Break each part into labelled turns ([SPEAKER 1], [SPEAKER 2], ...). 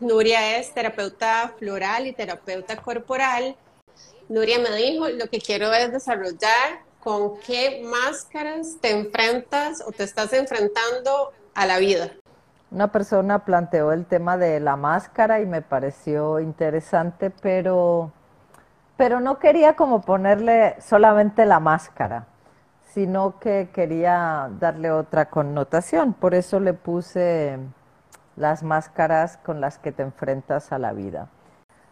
[SPEAKER 1] Nuria es terapeuta floral y terapeuta corporal. Nuria me dijo, lo que quiero es desarrollar con qué máscaras te enfrentas o te estás enfrentando a la vida.
[SPEAKER 2] Una persona planteó el tema de la máscara y me pareció interesante, pero, pero no quería como ponerle solamente la máscara, sino que quería darle otra connotación. Por eso le puse las máscaras con las que te enfrentas a la vida.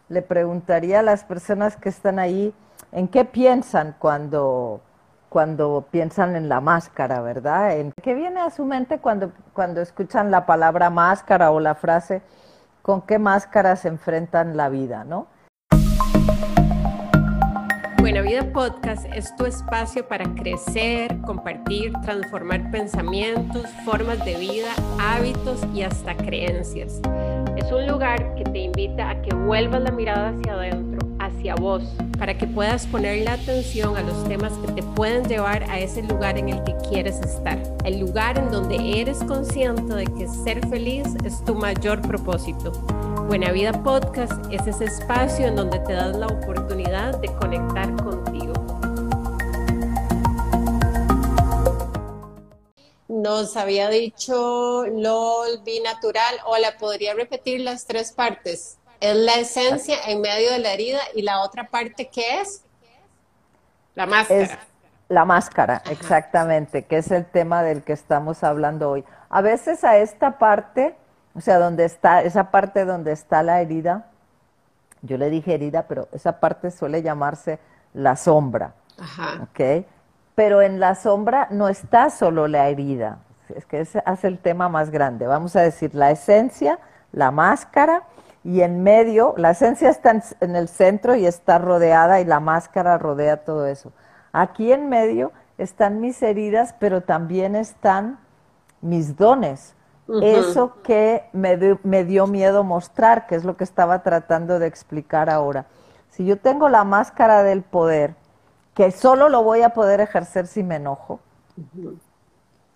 [SPEAKER 2] Le preguntaría a las personas que están ahí en qué piensan cuando cuando piensan en la máscara, ¿verdad? En, ¿Qué viene a su mente cuando, cuando escuchan la palabra máscara o la frase con qué máscara se enfrentan la vida, ¿no?
[SPEAKER 1] Buena Vida Podcast es tu espacio para crecer, compartir, transformar pensamientos, formas de vida, hábitos y hasta creencias. Es un lugar que te invita a que vuelvas la mirada hacia adentro hacia vos, para que puedas poner la atención a los temas que te pueden llevar a ese lugar en el que quieres estar, el lugar en donde eres consciente de que ser feliz es tu mayor propósito. Buena Vida Podcast es ese espacio en donde te das la oportunidad de conectar contigo. Nos había dicho LOL, Natural. Hola, ¿podría repetir las tres partes? Es la esencia en medio de la herida y la otra parte que es la máscara.
[SPEAKER 2] la máscara, exactamente, que es el tema del que estamos hablando hoy. A veces a esta parte, o sea, donde está, esa parte donde está la herida, yo le dije herida, pero esa parte suele llamarse la sombra. Ajá. ¿Ok? Pero en la sombra no está solo la herida, es que ese hace el tema más grande. Vamos a decir la esencia, la máscara y en medio, la esencia está en, el centro y está rodeada y la máscara rodea todo eso. Aquí en medio están mis heridas, pero también están mis dones. Eso que me, me dio miedo mostrar, que es lo que estaba tratando de explicar ahora. Si yo tengo la máscara del poder, que solo lo voy a poder ejercer si me enojo,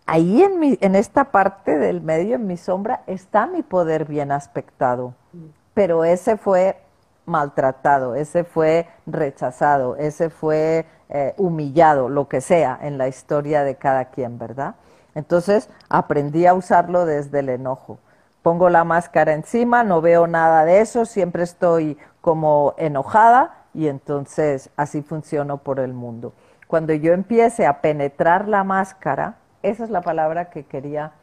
[SPEAKER 2] ahí en, mi, en esta parte del medio, en mi sombra, está mi poder bien aspectado. Pero ese fue maltratado, ese fue rechazado, ese fue eh, humillado, lo que sea, en la historia de cada quien, ¿verdad? Entonces aprendí a usarlo desde el enojo. Pongo la máscara encima, no veo nada de eso, siempre estoy como enojada y entonces así funciono por el mundo. Cuando yo empiece a penetrar la máscara, esa es la palabra que quería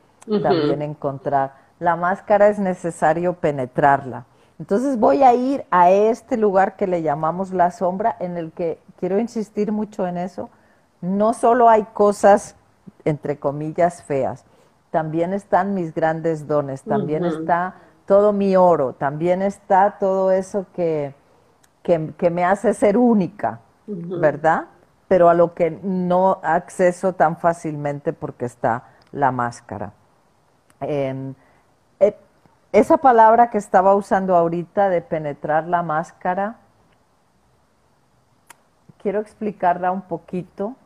[SPEAKER 2] también encontrar. La máscara es necesario penetrarla. Entonces voy a ir a este lugar que le llamamos la sombra, en el que quiero insistir mucho en eso. No solo hay cosas, entre comillas, feas, también están mis grandes dones, también está todo mi oro, también está todo eso que, que, me hace ser única, ¿verdad? pero a lo que no acceso tan fácilmente porque está la máscara. Eh, esa palabra que estaba usando ahorita de penetrar la máscara, quiero explicarla un poquito.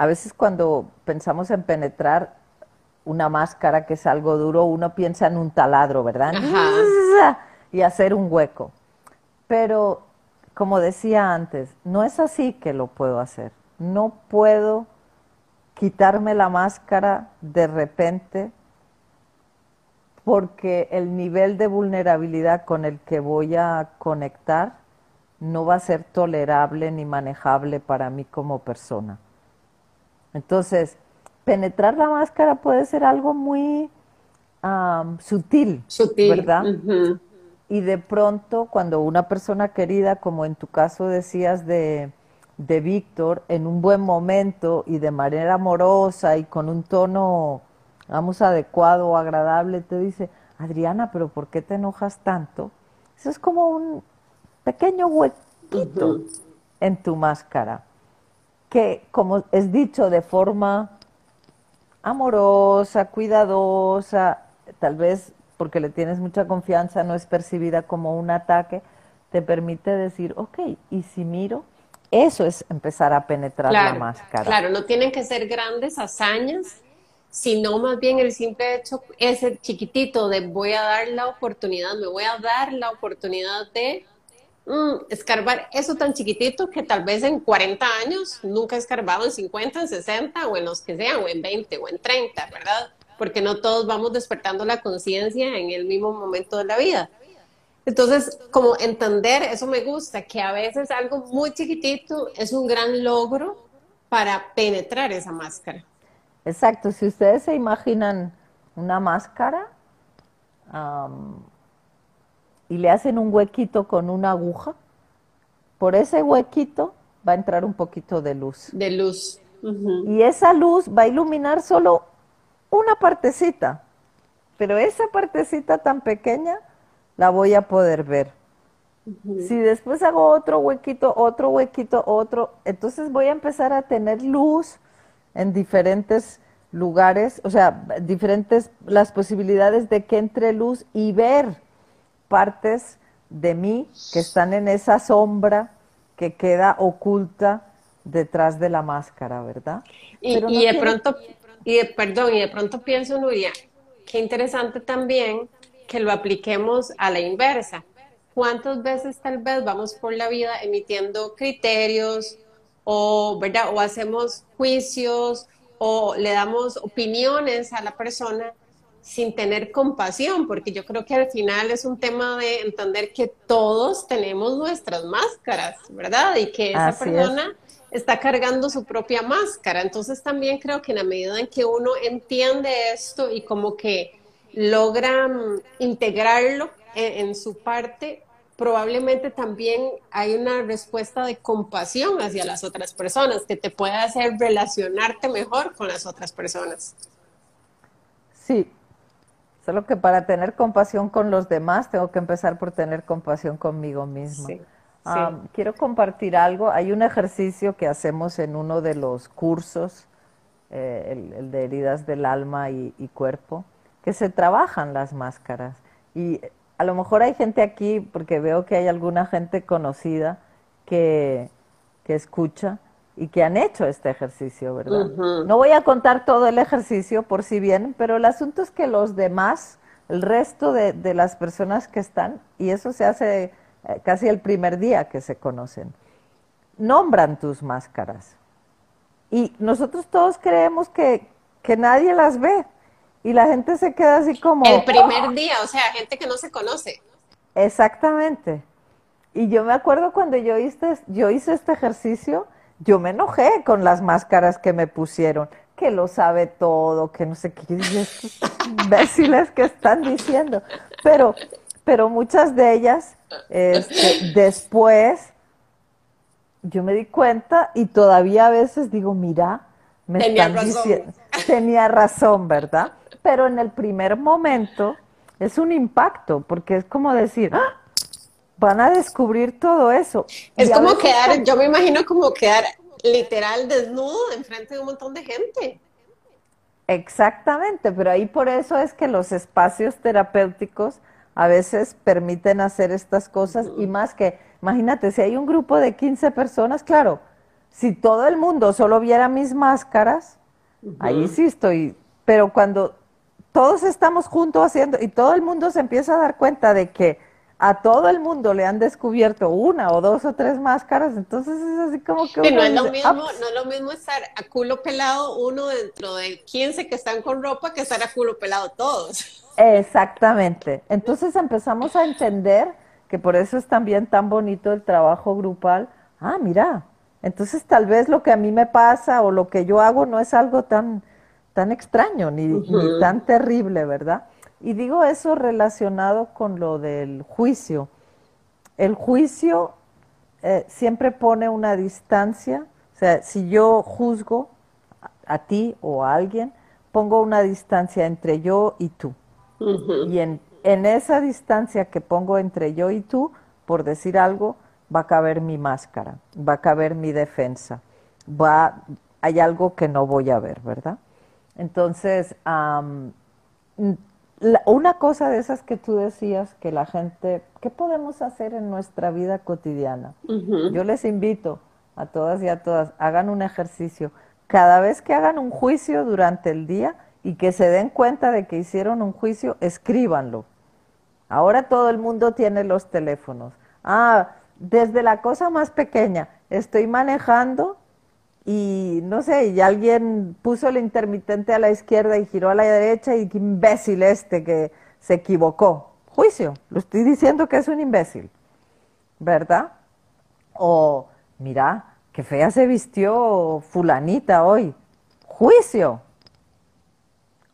[SPEAKER 2] A veces cuando pensamos en penetrar una máscara que es algo duro, uno piensa en un taladro, ¿verdad? Y hacer un hueco. Pero como decía antes, no es así que lo puedo hacer. No puedo quitarme la máscara de repente porque el nivel de vulnerabilidad con el que voy a conectar no va a ser tolerable ni manejable para mí como persona. Entonces, penetrar la máscara puede ser algo muy sutil, ¿verdad? y de pronto cuando una persona querida, como en tu caso decías de, de Víctor, en un buen momento y de manera amorosa y con un tono, vamos, adecuado o agradable, te dice, Adriana, pero ¿por qué te enojas tanto? Eso es como un pequeño huequito en tu máscara, que como es dicho de forma amorosa, cuidadosa, tal vez porque le tienes mucha confianza, no es percibida como un ataque, te permite decir, ok, y si miro, eso es empezar a penetrar la máscara.
[SPEAKER 1] Claro, no tienen que ser grandes hazañas, sino más bien el simple hecho, ese chiquitito de voy a dar la oportunidad, me voy a dar la oportunidad de mm, escarbar eso tan chiquitito que tal vez en 40 años nunca he escarbado en 50, en 60 o en los que sean, o en 20 o en 30, ¿verdad? Porque no todos vamos despertando la conciencia en el mismo momento de la vida. Entonces, como entender, eso me gusta, que a veces algo muy chiquitito es un gran logro para penetrar esa máscara.
[SPEAKER 2] Exacto, si ustedes se imaginan una máscara y le hacen un huequito con una aguja, por ese huequito va a entrar un poquito de luz.
[SPEAKER 1] De luz.
[SPEAKER 2] Y esa luz va a iluminar solo una partecita, pero esa partecita tan pequeña la voy a poder ver. Si después hago otro huequito, otro huequito, otro, entonces voy a empezar a tener luz en diferentes lugares, o sea, diferentes las posibilidades de que entre luz y ver partes de mí que están en esa sombra que queda oculta detrás de la máscara, ¿verdad?
[SPEAKER 1] Y, de pronto, y de, perdón, y de pronto pienso, Nuria, qué interesante también que lo apliquemos a la inversa. ¿Cuántas veces tal vez vamos por la vida emitiendo criterios o, ¿verdad? o hacemos juicios o le damos opiniones a la persona sin tener compasión, porque yo creo que al final es un tema de entender que todos tenemos nuestras máscaras, ¿verdad? Y que esa persona está cargando su propia máscara. Entonces también creo que en la medida en que uno entiende esto y como que logra mm, integrarlo en su parte, probablemente también hay una respuesta de compasión hacia las otras personas que te puede hacer relacionarte mejor con las otras personas.
[SPEAKER 2] Sí, solo que para tener compasión con los demás tengo que empezar por tener compasión conmigo misma. Ah, quiero compartir algo. Hay un ejercicio que hacemos en uno de los cursos, eh, el, de heridas del alma y, y cuerpo, que se trabajan las máscaras. Y a lo mejor hay gente aquí, porque veo que hay alguna gente conocida que, escucha y que han hecho este ejercicio, ¿verdad? No voy a contar todo el ejercicio por si bien, pero el asunto es que los demás, el resto de, de las personas que están, y eso se hace eh, casi el primer día que se conocen, nombran tus máscaras. Y nosotros todos creemos que, que nadie las ve. Y la gente se queda así como...
[SPEAKER 1] El primer día, o sea, gente que no se conoce.
[SPEAKER 2] Exactamente. Y yo me acuerdo cuando yo hice, yo hice este ejercicio, yo me enojé con las máscaras que me pusieron, que lo sabe todo, que no sé qué, estos imbéciles que están diciendo. Pero, pero muchas de ellas, este, después, yo me di cuenta y todavía a veces digo, mira, me tenía están diciendo, tenía razón, ¿verdad? pero en el primer momento es un impacto, porque es como decir, ¡Ah! Van a descubrir todo eso.
[SPEAKER 1] Es como quedar, yo me imagino como quedar literal desnudo enfrente de un montón de gente.
[SPEAKER 2] Exactamente, pero ahí por eso es que los espacios terapéuticos a veces permiten hacer estas cosas y más que, imagínate, si hay un grupo de 15 personas, claro, si todo el mundo solo viera mis máscaras, ahí sí estoy, pero cuando todos estamos juntos haciendo y todo el mundo se empieza a dar cuenta de que a todo el mundo le han descubierto una o dos o tres máscaras, entonces es así como que...
[SPEAKER 1] no, es lo mismo, no es lo mismo estar a culo pelado uno dentro de 15 que están con ropa que estar a culo pelado todos.
[SPEAKER 2] Exactamente. Entonces empezamos a entender que por eso es también tan bonito el trabajo grupal. Ah, mira, entonces tal vez lo que a mí me pasa o lo que yo hago no es algo tan tan extraño ni, tan terrible, ¿verdad? Y digo eso relacionado con lo del juicio. El juicio eh, siempre pone una distancia, o sea, si yo juzgo a, ti o a alguien, pongo una distancia entre yo y tú. Y en, en, esa distancia que pongo entre yo y tú, por decir algo, va a caber mi máscara, va a caber mi defensa, va, hay algo que no voy a ver, ¿verdad? Entonces, una cosa de esas que tú decías, que la gente, ¿qué podemos hacer en nuestra vida cotidiana? Yo les invito a todas y a todas, hagan un ejercicio. Cada vez que hagan un juicio durante el día, y que se den cuenta de que hicieron un juicio, escríbanlo. Ahora todo el mundo tiene los teléfonos. Ah, desde la cosa más pequeña, estoy manejando y no sé, y alguien puso el intermitente a la izquierda y giró a la derecha y qué imbécil este que se equivocó. Juicio, lo estoy diciendo que es un imbécil, ¿verdad? O, mira, qué fea se vistió fulanita hoy. Juicio.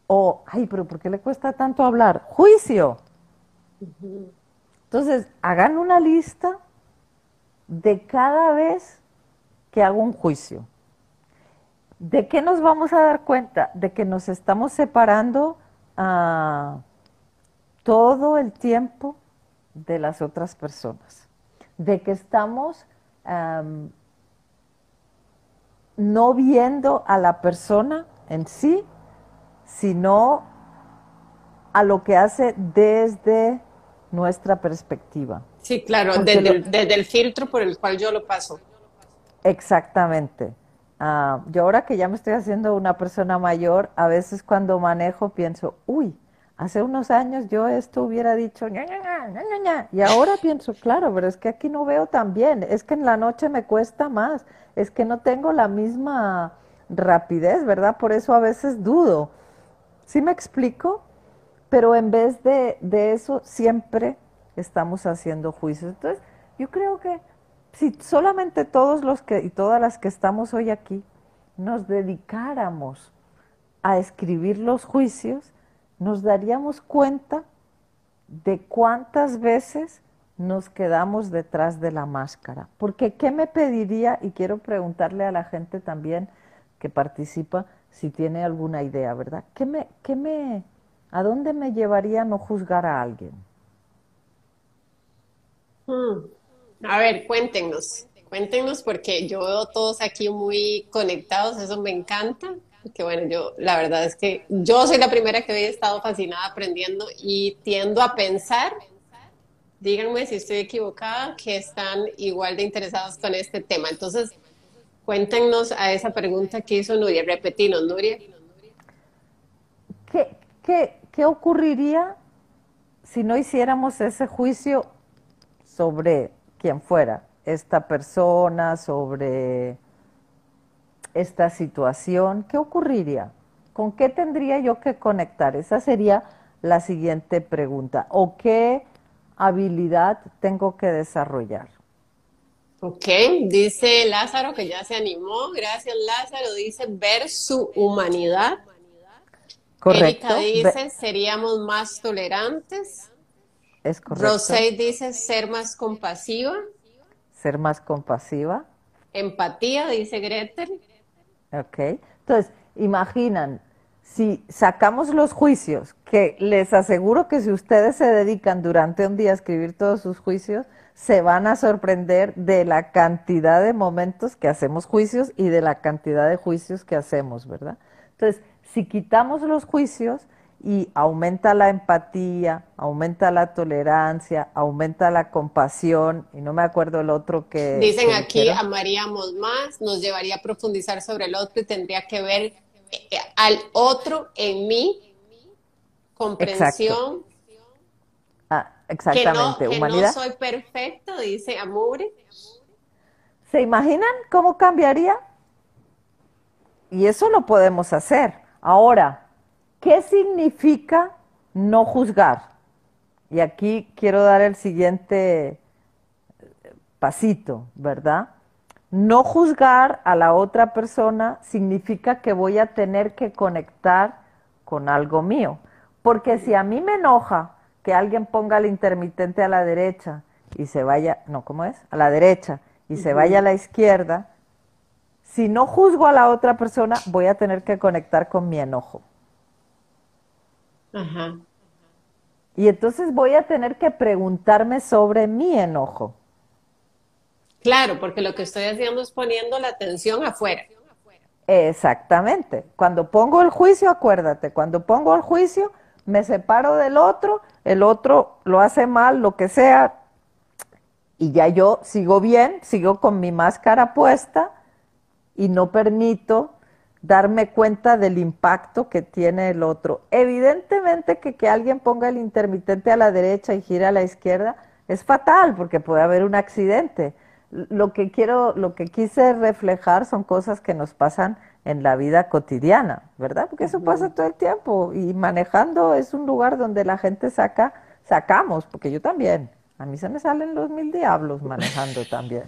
[SPEAKER 2] O, ay, pero ¿por qué le cuesta tanto hablar? Juicio. Entonces, hagan una lista de cada vez que hago un juicio. ¿De qué nos vamos a dar cuenta? De que nos estamos separando ah, todo el tiempo de las otras personas. De que estamos no viendo a la persona en sí, sino a lo que hace desde nuestra perspectiva.
[SPEAKER 1] Sí, claro, desde, el filtro por el cual yo lo paso.
[SPEAKER 2] Exactamente. Ah, yo ahora que ya me estoy haciendo una persona mayor, a veces cuando manejo pienso, uy, hace unos años yo esto hubiera dicho, ña, ña, y ahora pienso, claro, pero es que aquí no veo tan bien, es que en la noche me cuesta más, es que no tengo la misma rapidez, ¿verdad? Por eso a veces dudo. ¿Sí me explico? Pero en vez de, de eso, siempre estamos haciendo juicios. Entonces, yo creo que si solamente todos los que y todas las que estamos hoy aquí nos dedicáramos a escribir los juicios, nos daríamos cuenta de cuántas veces nos quedamos detrás de la máscara. Porque ¿qué me pediría? Y quiero preguntarle a la gente también que participa si tiene alguna idea, ¿verdad? ¿Qué me, qué me, ¿A dónde me llevaría no juzgar a alguien?
[SPEAKER 1] Hmm. A ver, cuéntenos, cuéntenos porque yo veo todos aquí muy conectados, eso me encanta. Que bueno, yo la verdad es que yo soy la primera que he estado fascinada aprendiendo y tiendo a pensar, díganme si estoy equivocada, que están igual de interesados con este tema. Entonces, cuéntenos a esa pregunta que hizo Nuria, repetimos, Nuria.
[SPEAKER 2] ¿Qué, qué, qué ocurriría si no hiciéramos ese juicio sobre quien fuera, esta persona, sobre esta situación, ¿qué ocurriría? ¿Con qué tendría yo que conectar? Esa sería la siguiente pregunta. ¿O qué habilidad tengo que desarrollar?
[SPEAKER 1] Ok, dice Lázaro que ya se animó. Gracias, Lázaro. Dice ver su humanidad.
[SPEAKER 2] Correcto.
[SPEAKER 1] Erika dice seríamos más tolerantes.
[SPEAKER 2] Es correcto.
[SPEAKER 1] Rosé dice ser más compasiva.
[SPEAKER 2] Ser más compasiva.
[SPEAKER 1] Empatía, dice Gretel.
[SPEAKER 2] Ok. Entonces, imaginan, si sacamos los juicios, que les aseguro que si ustedes se dedican durante un día a escribir todos sus juicios, se van a sorprender de la cantidad de momentos que hacemos juicios y de la cantidad de juicios que hacemos, ¿verdad? Entonces, si quitamos los juicios y aumenta la empatía, aumenta la tolerancia, aumenta la compasión, y no me acuerdo el otro que...
[SPEAKER 1] Dicen aquí, amaríamos más, nos llevaría a profundizar sobre el otro y tendría que ver eh, al otro en mí, comprensión.
[SPEAKER 2] Ah, exactamente,
[SPEAKER 1] que no, que no soy perfecto, dice Amore.
[SPEAKER 2] ¿Se imaginan cómo cambiaría? Y eso lo podemos hacer. Ahora, ¿qué significa no juzgar? Y aquí quiero dar el siguiente pasito, ¿verdad? No juzgar a la otra persona significa que voy a tener que conectar con algo mío. Porque si a mí me enoja que alguien ponga el intermitente a la derecha y se vaya, no, ¿cómo es? A la derecha y se vaya a la izquierda, si no juzgo a la otra persona, voy a tener que conectar con mi enojo.
[SPEAKER 1] Ajá.
[SPEAKER 2] Y entonces voy a tener que preguntarme sobre mi enojo.
[SPEAKER 1] Claro, porque lo que estoy haciendo es poniendo la atención afuera.
[SPEAKER 2] Exactamente. Cuando pongo el juicio, acuérdate, cuando pongo el juicio, me separo del otro, el otro lo hace mal, lo que sea, y ya yo sigo bien, sigo con mi máscara puesta y no permito darme cuenta del impacto que tiene el otro. Evidentemente que que alguien ponga el intermitente a la derecha y gire a la izquierda es fatal porque puede haber un accidente. Lo que quiero, lo que quise reflejar son cosas que nos pasan en la vida cotidiana, ¿verdad? Porque eso pasa todo el tiempo y manejando es un lugar donde la gente saca, sacamos, porque yo también, a mí se me salen los mil diablos manejando también,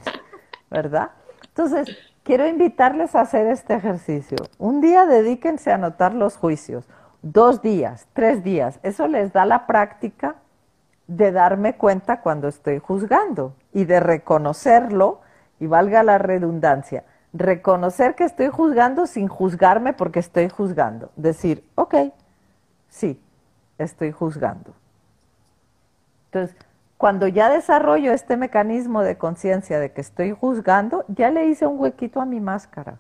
[SPEAKER 2] ¿verdad? Entonces, quiero invitarles a hacer este ejercicio. Un día dedíquense a anotar los juicios, dos días, tres días, eso les da la práctica de darme cuenta cuando estoy juzgando y de reconocerlo, y valga la redundancia, reconocer que estoy juzgando sin juzgarme porque estoy juzgando. Decir, ok, sí, estoy juzgando. Entonces, cuando ya desarrollo este mecanismo de conciencia de que estoy juzgando, ya le hice un huequito a mi máscara.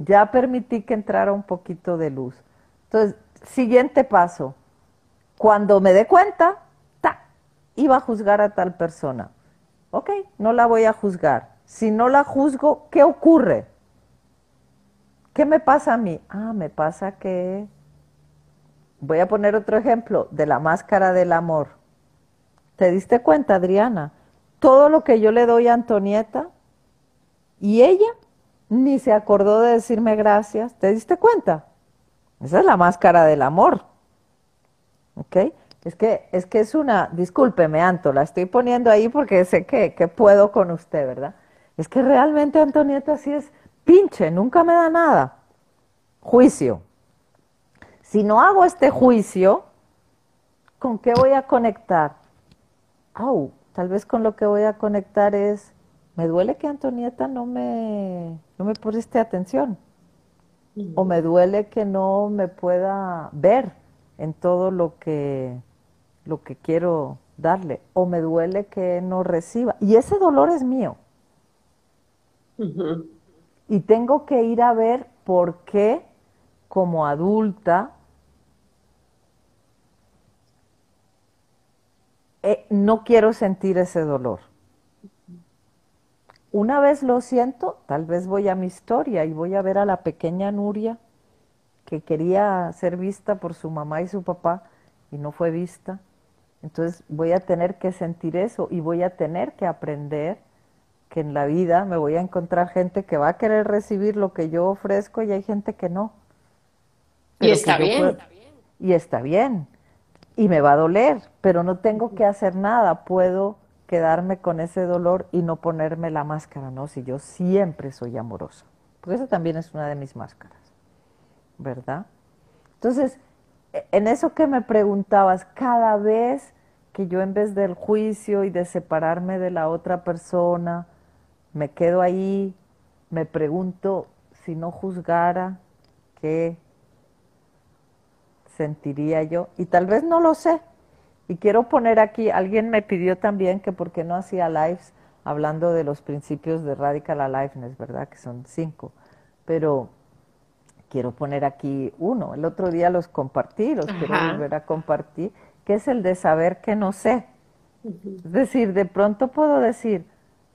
[SPEAKER 2] Ya permití que entrara un poquito de luz. Entonces, siguiente paso. Cuando me dé cuenta, iba a juzgar a tal persona. Ok, no la voy a juzgar. Si no la juzgo, ¿qué ocurre? ¿Qué me pasa a mí? Ah, me pasa que... Voy a poner otro ejemplo de la máscara del amor. ¿Te diste cuenta, Adriana? Todo lo que yo le doy a Antonieta y ella ni se acordó de decirme gracias. ¿Te diste cuenta? Esa es la máscara del amor. ¿Ok? Es que, es que es una, discúlpeme, Anto, la estoy poniendo ahí porque sé que, que puedo con usted, ¿verdad? Es que realmente Antonieta sí es pinche, nunca me da nada. Juicio. Si no hago este juicio, ¿con qué voy a conectar? Oh, tal vez con lo que voy a conectar es, me duele que Antonieta no me, no me preste atención. O me duele que no me pueda ver en todo lo que lo que quiero darle, o me duele que no reciba. Y ese dolor es mío. Y tengo que ir a ver por qué como adulta eh, no quiero sentir ese dolor. Una vez lo siento, tal vez voy a mi historia y voy a ver a la pequeña Nuria que quería ser vista por su mamá y su papá y no fue vista. Entonces voy a tener que sentir eso y voy a tener que aprender que en la vida me voy a encontrar gente que va a querer recibir lo que yo ofrezco y hay gente que no.
[SPEAKER 1] y está bien.
[SPEAKER 2] Y está bien. Y me va a doler, pero no tengo que hacer nada. Puedo quedarme con ese dolor y no ponerme la máscara, ¿no? Si yo siempre soy amorosa. Porque eso también es una de mis máscaras, ¿verdad? Entonces, en eso que me preguntabas, cada vez que yo en vez del juicio y de separarme de la otra persona, me quedo ahí, me pregunto si no juzgara, ¿qué sentiría yo? Y tal vez no lo sé. Y quiero poner aquí, alguien me pidió también que por qué no hacía lives hablando de los principios de Radical Aliveness, ¿verdad? Que son cinco. Pero quiero poner aquí uno. El otro día los compartí, los quiero volver a compartir, que es el de saber que no sé. Es decir, de pronto puedo decir,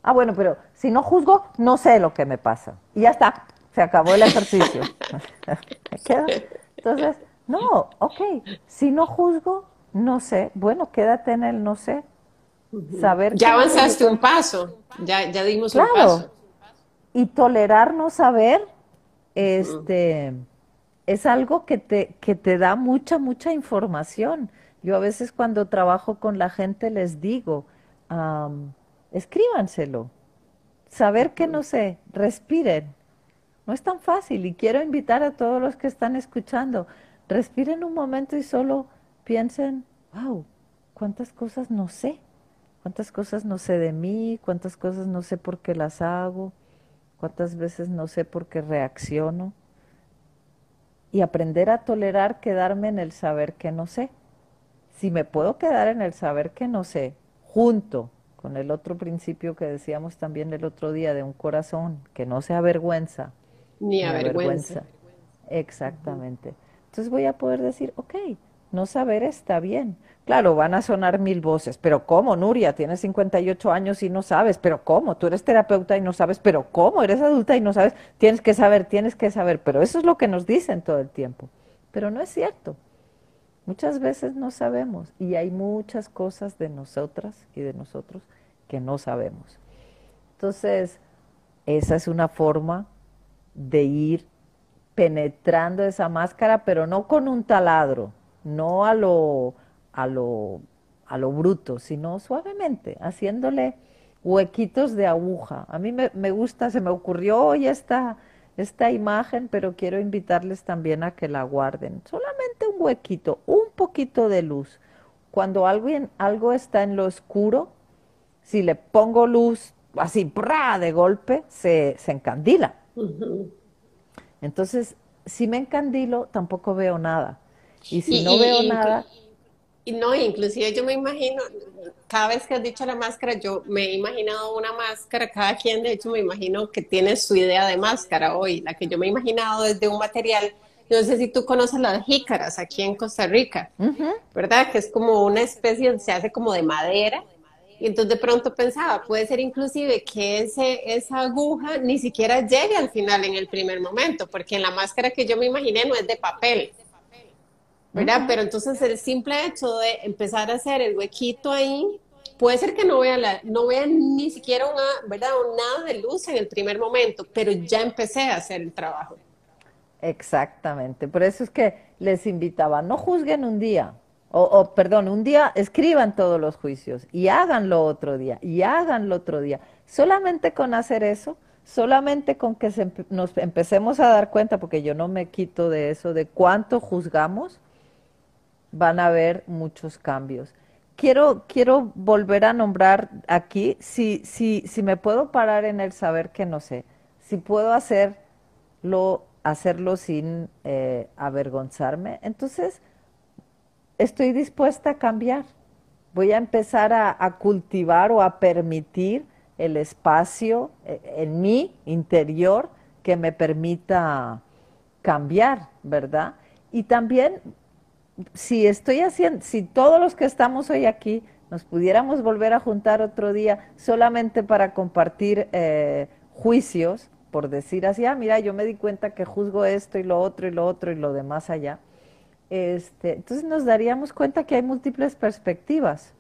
[SPEAKER 2] ah, bueno, pero si no juzgo, no sé lo que me pasa. Y ya está, se acabó el ejercicio. Entonces, no, ok, si no juzgo, no sé. Bueno, quédate en el no sé. Saber
[SPEAKER 1] ya avanzaste un paso, ya, ya dimos un paso.
[SPEAKER 2] Y tolerar no saber este, es algo que te, que te da mucha, mucha información. Yo a veces cuando trabajo con la gente les digo, escríbanselo. Saber que no sé, respiren. No es tan fácil y quiero invitar a todos los que están escuchando, respiren un momento y solo piensen, wow, cuántas cosas no sé, cuántas cosas no sé de mí, cuántas cosas no sé por qué las hago cuántas veces no sé por qué reacciono y aprender a tolerar quedarme en el saber que no sé. Si me puedo quedar en el saber que no sé, junto con el otro principio que decíamos también el otro día de un corazón que no se avergüenza.
[SPEAKER 1] Ni, avergüenza.
[SPEAKER 2] Exactamente. Entonces voy a poder decir, ok, no saber está bien. Claro, van a sonar mil voces, pero ¿cómo, Nuria? Tienes 58 años y no sabes, pero ¿cómo? Tú eres terapeuta y no sabes, pero ¿cómo? Eres adulta y no sabes, tienes que saber, tienes que saber, pero eso es lo que nos dicen todo el tiempo. Pero no es cierto. Muchas veces no sabemos y hay muchas cosas de nosotras y de nosotros que no sabemos. Entonces, esa es una forma de ir penetrando esa máscara, pero no con un taladro, no a lo, a lo, a lo bruto, sino suavemente, haciéndole huequitos de aguja. A mí me, me gusta, se me ocurrió hoy esta, esta imagen, pero quiero invitarles también a que la guarden. Solamente un huequito, un poquito de luz. Cuando algo, algo está en lo oscuro, si le pongo luz así, de golpe, se, se encandila. Entonces, si me encandilo, tampoco veo nada. Y si no veo nada...
[SPEAKER 1] Y no, inclusive yo me imagino, cada vez que has dicho la máscara, yo me he imaginado una máscara, cada quien de hecho me imagino que tiene su idea de máscara hoy. La que yo me he imaginado es de un material, no sé si tú conoces las jícaras aquí en Costa Rica, ¿verdad? Que es como una especie, se hace como de madera y entonces de pronto pensaba, puede ser inclusive que ese, esa aguja ni siquiera llegue al final en el primer momento, porque en la máscara que yo me imaginé no es de papel, ¿verdad? Pero entonces el simple hecho de empezar a hacer el huequito ahí, puede ser que no vea, la, no vea ni siquiera una, ¿verdad? nada de luz en el primer momento, pero ya empecé a hacer el trabajo.
[SPEAKER 2] Exactamente, por eso es que les invitaba, no juzguen un día, o, perdón, un día escriban todos los juicios y háganlo otro día y háganlo otro día. Solamente con hacer eso, solamente con que nos empecemos a dar cuenta, porque yo no me quito de eso, de cuánto juzgamos, van a haber muchos cambios. Quiero, quiero volver a nombrar aquí, si, si, si me puedo parar en el saber que no sé, si puedo hacerlo, hacerlo sin eh, avergonzarme, entonces estoy dispuesta a cambiar. Voy a empezar a, cultivar o a permitir el espacio eh, en mi interior que me permita cambiar, ¿verdad? Y también, si estoy haciendo, si todos los que estamos hoy aquí nos pudiéramos volver a juntar otro día solamente para compartir eh, juicios, por decir así, ah, mira, yo me di cuenta que juzgo esto y lo otro y lo otro y lo demás allá, este, entonces nos daríamos cuenta que hay múltiples perspectivas,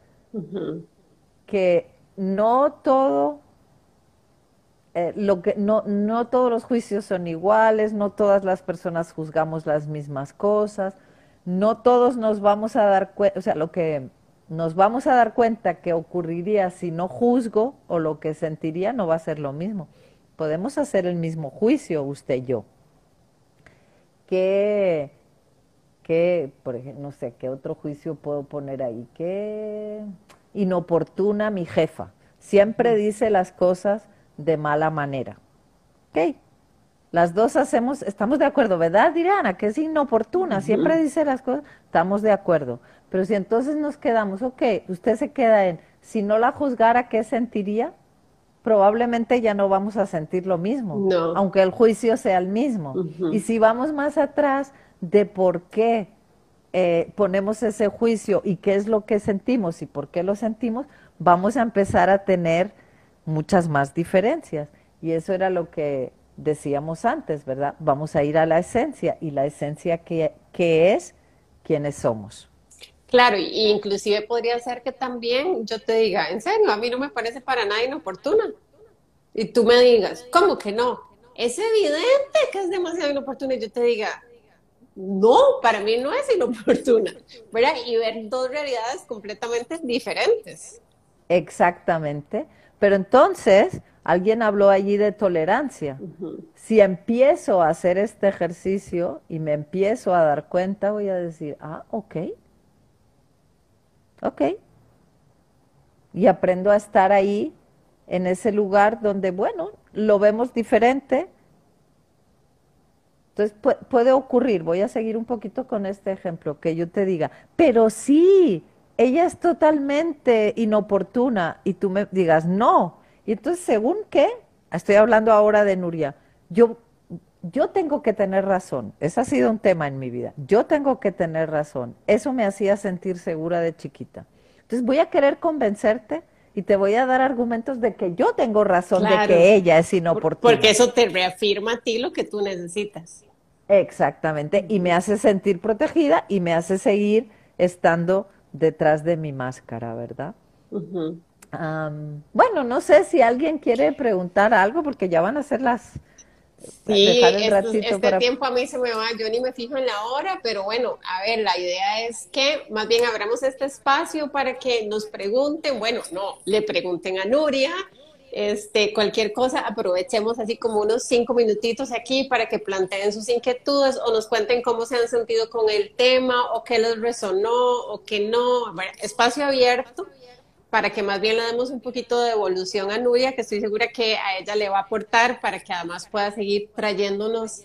[SPEAKER 2] que no todo, eh, lo que, no, no todos los juicios son iguales, no todas las personas juzgamos las mismas cosas, no todos nos vamos a dar cuenta, o sea, lo que nos vamos a dar cuenta que ocurriría si no juzgo o lo que sentiría no va a ser lo mismo. Podemos hacer el mismo juicio, usted y yo. Que que, por ejemplo, no sé, ¿qué otro juicio puedo poner ahí? Que inoportuna mi jefa. Siempre dice las cosas de mala manera. ¿Ok? Las dos hacemos, estamos de acuerdo, ¿verdad, Diana? Que es inoportuna, siempre dice las cosas, estamos de acuerdo. Pero si entonces nos quedamos, ok, usted se queda en, si no la juzgara, ¿qué sentiría? Probablemente ya no vamos a sentir lo mismo, aunque el juicio sea el mismo. Y si vamos más atrás, de por qué eh, ponemos ese juicio y qué es lo que sentimos y por qué lo sentimos, vamos a empezar a tener muchas más diferencias. Y eso era lo que decíamos antes, ¿verdad? Vamos a ir a la esencia y la esencia que, es quienes somos.
[SPEAKER 1] Claro, y inclusive podría ser que también yo te diga, en serio, a mí no me parece para nada inoportuna. Y tú me digas, ¿cómo que no? Es evidente que es demasiado inoportuna. Y yo te diga, no, para mí no es inoportuna, ¿verdad? Y ver dos realidades completamente diferentes.
[SPEAKER 2] Exactamente. Pero entonces, alguien habló allí de tolerancia. Si empiezo a hacer este ejercicio y me empiezo a dar cuenta, voy a decir, ah, ok. Ok. Y aprendo a estar ahí, en ese lugar donde, bueno, lo vemos diferente, entonces puede ocurrir, voy a seguir un poquito con este ejemplo, que yo te diga, pero sí, ella es totalmente inoportuna y tú me digas no. Y entonces, según qué, estoy hablando ahora de Nuria, yo yo tengo que tener razón. Ese ha sido un tema en mi vida. Yo tengo que tener razón. Eso me hacía sentir segura de chiquita. Entonces voy a querer convencerte y te voy a dar argumentos de que yo tengo razón de que ella es inoportuna.
[SPEAKER 1] Porque eso te reafirma a ti lo que tú necesitas.
[SPEAKER 2] Exactamente, y me hace sentir protegida y me hace seguir estando detrás de mi máscara, ¿verdad? bueno, no sé si alguien quiere preguntar algo porque ya van a ser las
[SPEAKER 1] Sí, este tiempo a mí se me va, yo ni me fijo en la hora, pero bueno, a ver, la idea es que más bien abramos este espacio para que nos pregunten, bueno, no, le pregunten a Nuria, este, cualquier cosa, aprovechemos así como unos cinco minutitos aquí para que planteen sus inquietudes o nos cuenten cómo se han sentido con el tema o qué les resonó o qué no, espacio abierto para que más bien le demos un poquito de evolución a Nuria, que estoy segura que a ella le va a aportar para que además pueda seguir trayéndonos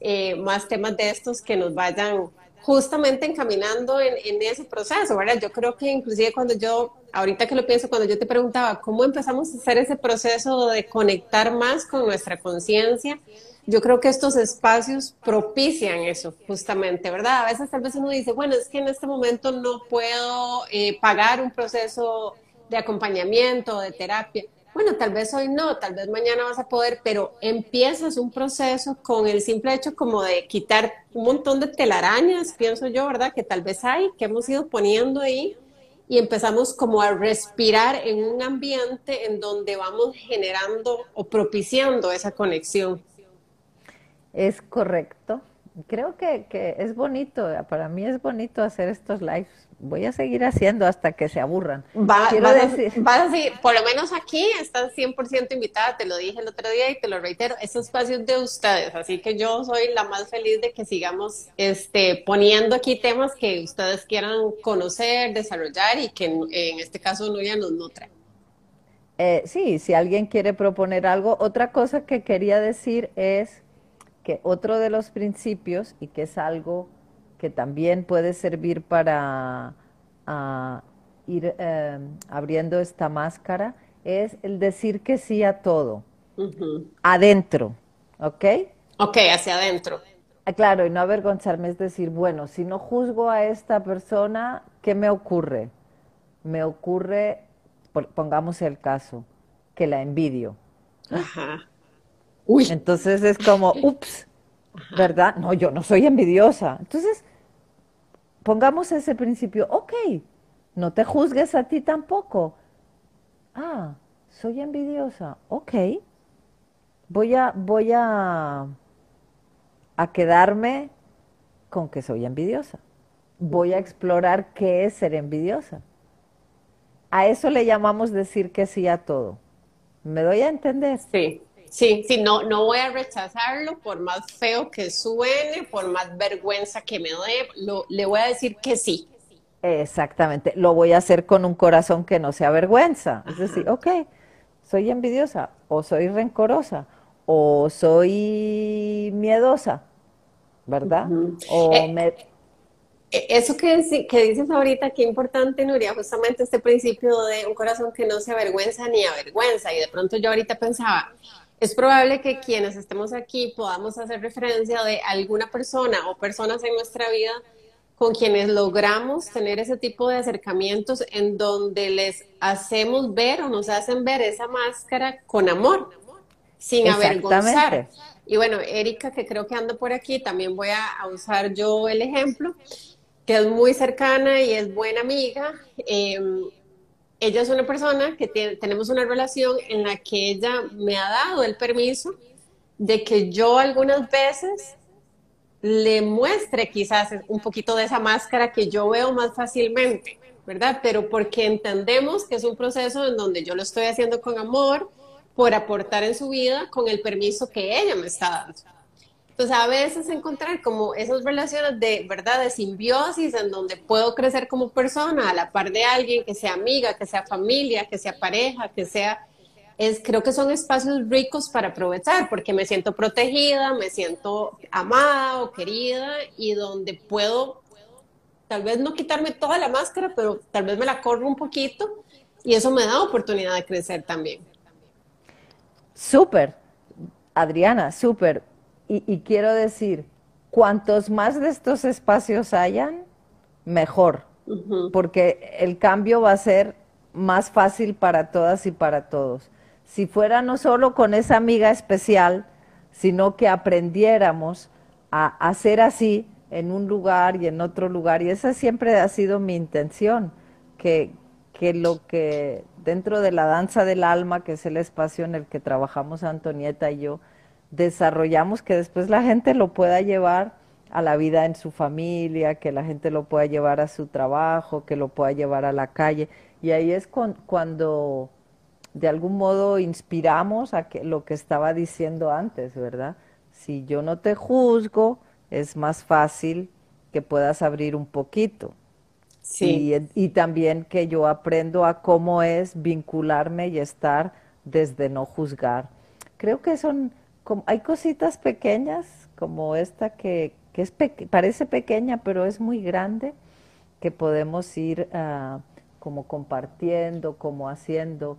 [SPEAKER 1] eh, más temas de estos que nos vayan justamente encaminando en, en, ese proceso, ¿verdad? Yo creo que inclusive cuando yo, ahorita que lo pienso, cuando yo te preguntaba cómo empezamos a hacer ese proceso de conectar más con nuestra conciencia, yo creo que estos espacios propician eso, justamente, ¿verdad? A veces tal vez uno dice, bueno, es que en este momento no puedo eh, pagar un proceso de acompañamiento, de terapia. Bueno, tal vez hoy no, tal vez mañana vas a poder, pero empiezas un proceso con el simple hecho como de quitar un montón de telarañas, pienso yo, ¿verdad? Que tal vez hay, que hemos ido poniendo ahí y empezamos como a respirar en un ambiente en donde vamos generando o propiciando esa conexión.
[SPEAKER 2] Es correcto. Creo que, que es bonito, para mí es bonito hacer estos lives voy a seguir haciendo hasta que se aburran.
[SPEAKER 1] Va, Quiero decir... a, decir, por lo menos aquí estás 100% invitada, te lo dije el otro día y te lo reitero, estos espacios de ustedes, así que yo soy la más feliz de que sigamos este, poniendo aquí temas que ustedes quieran conocer, desarrollar y que en, este caso Nuria nos nutre.
[SPEAKER 2] Eh, sí, si alguien quiere proponer algo, otra cosa que quería decir es que otro de los principios, y que es algo que también puede servir para ah, ir eh, abriendo esta máscara, es el decir que sí a todo. Adentro, ¿ok?
[SPEAKER 1] Ok, hacia adentro.
[SPEAKER 2] Ah, claro, y no avergonzarme es decir, bueno, si no juzgo a esta persona, ¿qué me ocurre? Me ocurre, pongamos el caso, que la envidio. Ajá. Uy. Entonces es como, ups, ¿verdad? No, yo no soy envidiosa. Entonces, pongamos ese principio, ok, no te juzgues a ti tampoco. Ah, soy envidiosa, ok. Voy a, voy a, a quedarme con que soy envidiosa. Voy a explorar qué es ser envidiosa. A eso le llamamos decir que sí a todo. ¿Me doy a entender?
[SPEAKER 1] Sí. Sí, sí, no, no voy a rechazarlo por más feo que suene, por más vergüenza que me dé, lo, le voy a decir que sí.
[SPEAKER 2] Exactamente, lo voy a hacer con un corazón que no sea vergüenza. Es decir, ok, soy envidiosa, o soy rencorosa, o soy miedosa, ¿verdad? O
[SPEAKER 1] eh, me... Eh, eso que, que dices ahorita, qué importante, Nuria, justamente este principio de un corazón que no se avergüenza ni avergüenza. Y de pronto yo ahorita pensaba, es probable que quienes estemos aquí podamos hacer referencia de alguna persona o personas en nuestra vida con quienes logramos tener ese tipo de acercamientos en donde les hacemos ver o nos hacen ver esa máscara con amor, sin avergonzar. Y bueno, Erika, que creo que anda por aquí, también voy a, usar yo el ejemplo, que es muy cercana y es buena amiga. Em, ella es una persona que tenemos una relación en la que ella me ha dado el permiso de que yo algunas veces le muestre quizás un poquito de esa máscara que yo veo más fácilmente, ¿verdad? Pero porque entendemos que es un proceso en donde yo lo estoy haciendo con amor, por aportar en su vida con el permiso que ella me está dando. Entonces, a veces encontrar como esas relaciones de, ¿verdad?, de simbiosis en donde puedo crecer como persona a la par de alguien que sea amiga, que sea familia, que sea pareja, que sea, es, creo que son espacios ricos para aprovechar porque me siento protegida, me siento amada o querida y donde puedo tal vez no quitarme toda la máscara, pero tal vez me la corro un poquito y eso me da oportunidad de crecer también.
[SPEAKER 2] Súper, Adriana, súper y, quiero decir, cuantos más de estos espacios hayan, mejor, porque el cambio va a ser más fácil para todas y para todos. Si fuera no solo con esa amiga especial, sino que aprendiéramos a hacer así en un lugar y en otro lugar, y esa siempre ha sido mi intención, que, que lo que dentro de la danza del alma, que es el espacio en el que trabajamos Antonieta y yo, desarrollamos que después la gente lo pueda llevar a la vida en su familia, que la gente lo pueda llevar a su trabajo, que lo pueda llevar a la calle. Y ahí es cuando de algún modo inspiramos a que, lo que estaba diciendo antes, ¿verdad? Si yo no te juzgo, es más fácil que puedas abrir un poquito. Sí. Y, y también que yo aprendo a cómo es vincularme y estar desde no juzgar. Creo que son hay cositas pequeñas como esta que, que es parece pequeña pero es muy grande que podemos ir uh, como compartiendo, como haciendo.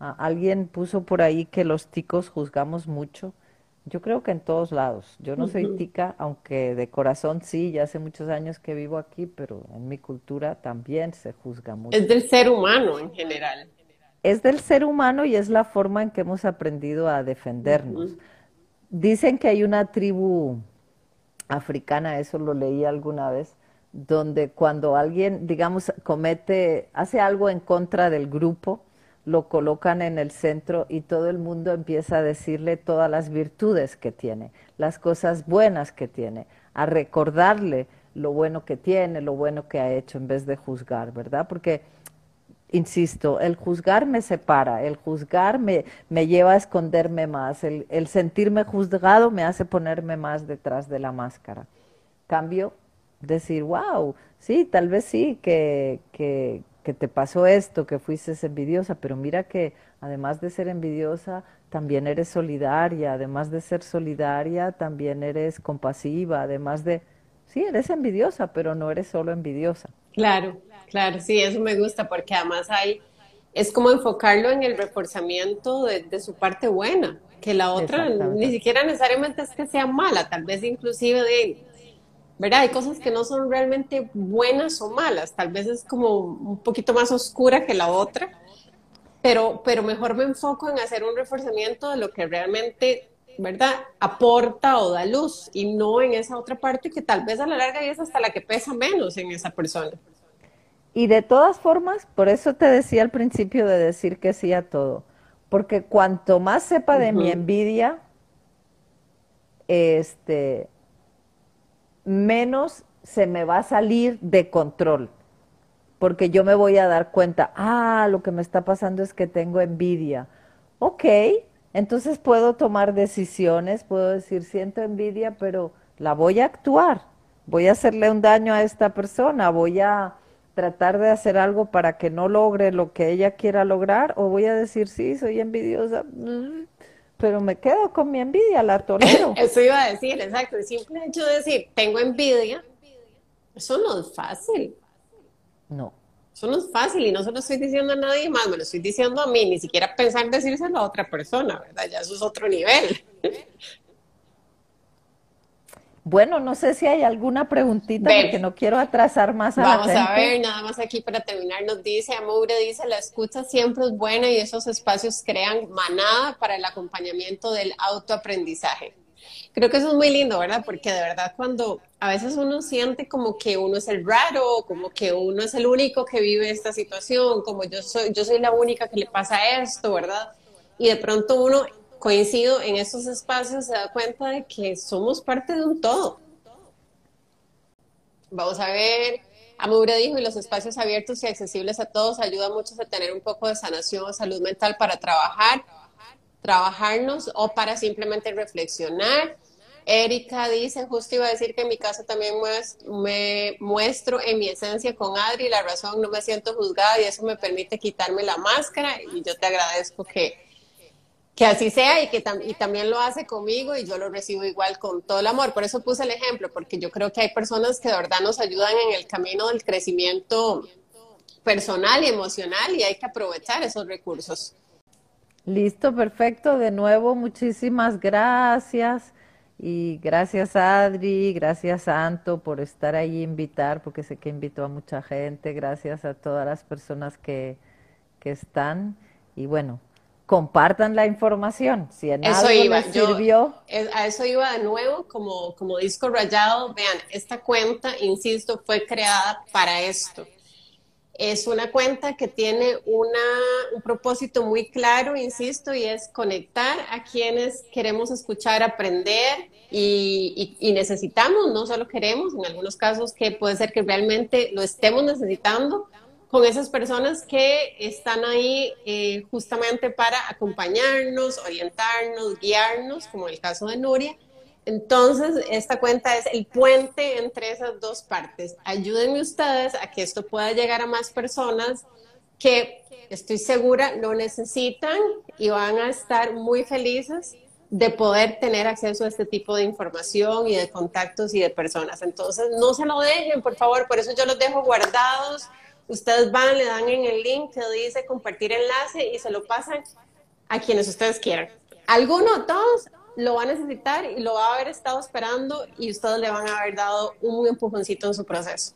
[SPEAKER 2] Uh, alguien puso por ahí que los ticos juzgamos mucho. Yo creo que en todos lados. Yo no soy tica, aunque de corazón sí, ya hace muchos años que vivo aquí, pero en mi cultura también se juzga mucho.
[SPEAKER 1] Es del ser humano en general.
[SPEAKER 2] Es del ser humano y es la forma en que hemos aprendido a defendernos. Dicen que hay una tribu africana, eso lo leí alguna vez, donde cuando alguien, digamos, comete, hace algo en contra del grupo, lo colocan en el centro y todo el mundo empieza a decirle todas las virtudes que tiene, las cosas buenas que tiene, a recordarle lo bueno que tiene, lo bueno que ha hecho, en vez de juzgar, ¿verdad? Porque insisto, el juzgar me separa, el juzgar me, me lleva a esconderme más, el, sentirme juzgado me hace ponerme más detrás de la máscara. Cambio, decir, wow, sí, tal vez sí, que, que, que te pasó esto, que fuiste envidiosa, pero mira que además de ser envidiosa, también eres solidaria, además de ser solidaria, también eres compasiva, además de, sí, eres envidiosa, pero no eres solo envidiosa.
[SPEAKER 1] Claro, claro, sí, eso me gusta porque además hay, es como enfocarlo en el reforzamiento de, su parte buena, que la otra ni siquiera necesariamente es que sea mala, tal vez inclusive de, ¿verdad? Hay cosas que no son realmente buenas o malas, tal vez es como un poquito más oscura que la otra, pero, pero mejor me enfoco en hacer un reforzamiento de lo que realmente ¿verdad? Aporta o da luz y no en esa otra parte que tal vez a la larga es hasta la que pesa menos en esa persona.
[SPEAKER 2] Y de todas formas, por eso te decía al principio de decir que sí a todo, porque cuanto más sepa de mi envidia, este, menos se me va a salir de control, porque yo me voy a dar cuenta, ah, lo que me está pasando es que tengo envidia. Ok, entonces puedo tomar decisiones, puedo decir, siento envidia, pero la voy a actuar, voy a hacerle un daño a esta persona, voy a tratar de hacer algo para que no logre lo que ella quiera lograr, o voy a decir, sí, soy envidiosa, pero me quedo con mi envidia, la tolero.
[SPEAKER 1] Eso iba a decir, exacto, el simple hecho de decir, tengo envidia, eso no es fácil.
[SPEAKER 2] No.
[SPEAKER 1] Eso no es fácil y no se lo estoy diciendo a nadie más, me lo estoy diciendo a mí, ni siquiera pensar decírselo a otra persona, ¿verdad? Ya eso es otro nivel.
[SPEAKER 2] Bueno, no sé si hay alguna preguntita porque no quiero atrasar más a
[SPEAKER 1] Vamos
[SPEAKER 2] la gente.
[SPEAKER 1] a ver, nada más aquí para terminar nos dice, Amoure dice, la escucha siempre es buena y esos espacios crean manada para el acompañamiento del autoaprendizaje. Creo que eso es muy lindo, ¿verdad? Porque de verdad cuando a veces uno siente como que uno es el raro, como que uno es el único que vive esta situación, como yo soy, yo soy la única que le pasa esto, ¿verdad? Y de pronto uno coincido en estos espacios se da cuenta de que somos parte de un todo. Vamos a ver, Amura dijo, y los espacios abiertos y accesibles a todos ayuda mucho a tener un poco de sanación o salud mental para trabajar, trabajarnos o para simplemente reflexionar Erika dice, justo iba a decir que en mi caso también me muestro en mi esencia con Adri, la razón, no me siento juzgada y eso me permite quitarme la máscara y yo te agradezco que, que así sea y que también lo hace conmigo y yo lo recibo igual con todo el amor. Por eso puse el ejemplo, porque yo creo que hay personas que de verdad nos ayudan en el camino del crecimiento personal y emocional y hay que aprovechar esos recursos.
[SPEAKER 2] Listo, perfecto. De nuevo, muchísimas gracias. Y gracias Adri, gracias Santo por estar ahí invitar, porque sé que invitó a mucha gente. Gracias a todas las personas que, que están. Y bueno, compartan la información. Si en eso algo iba. Les sirvió.
[SPEAKER 1] a eso iba de nuevo, como, como disco rayado. Vean, esta cuenta, insisto, fue creada para esto. Es una cuenta que tiene una, un propósito muy claro, insisto, y es conectar a quienes queremos escuchar, aprender y, y, necesitamos, no solo queremos, en algunos casos que puede ser que realmente lo estemos necesitando, con esas personas que están ahí eh, justamente para acompañarnos, orientarnos, guiarnos, como el caso de Nuria. Entonces, esta cuenta es el puente entre esas dos partes. Ayúdenme ustedes a que esto pueda llegar a más personas que estoy segura lo necesitan y van a estar muy felices de poder tener acceso a este tipo de información y de contactos y de personas. Entonces, no se lo dejen, por favor, por eso yo los dejo guardados Ustedes van, le dan en el link que dice compartir enlace y se lo pasan a quienes ustedes quieran. Alguno, todos lo va a necesitar y lo va a haber estado esperando y ustedes le van a haber dado un empujoncito en su proceso.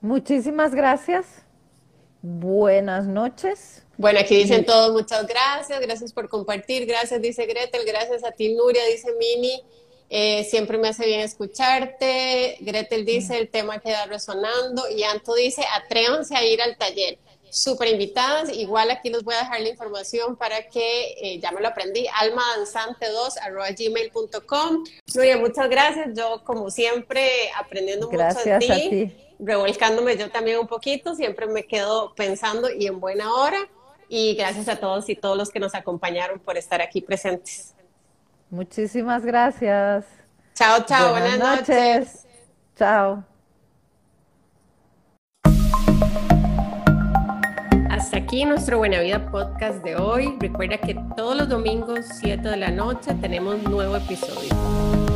[SPEAKER 2] Muchísimas gracias. Buenas noches.
[SPEAKER 1] Bueno, aquí dicen todos muchas gracias, gracias por compartir, gracias, dice Gretel, gracias a ti, Nuria, dice Mini. Eh, siempre me hace bien escucharte. Gretel dice, el tema queda resonando. Y Anto dice, atrévanse a ir al taller. Súper invitadas. Igual aquí les voy a dejar la información para que, eh, ya me lo aprendí, almadanzante2 gmail.com. Nuria, muchas gracias. Yo, como siempre, aprendiendo mucho de ti, a ti, revolcándome yo también un poquito. Siempre me quedo pensando y en buena hora. Y gracias a todos y todos los que nos acompañaron por estar aquí presentes.
[SPEAKER 2] Muchísimas gracias.
[SPEAKER 1] Chao, chao, buenas, noches.
[SPEAKER 2] Chao.
[SPEAKER 1] Hasta aquí nuestro Buena Vida podcast de hoy. Recuerda que todos los domingos, 7 de la noche, tenemos nuevo episodio.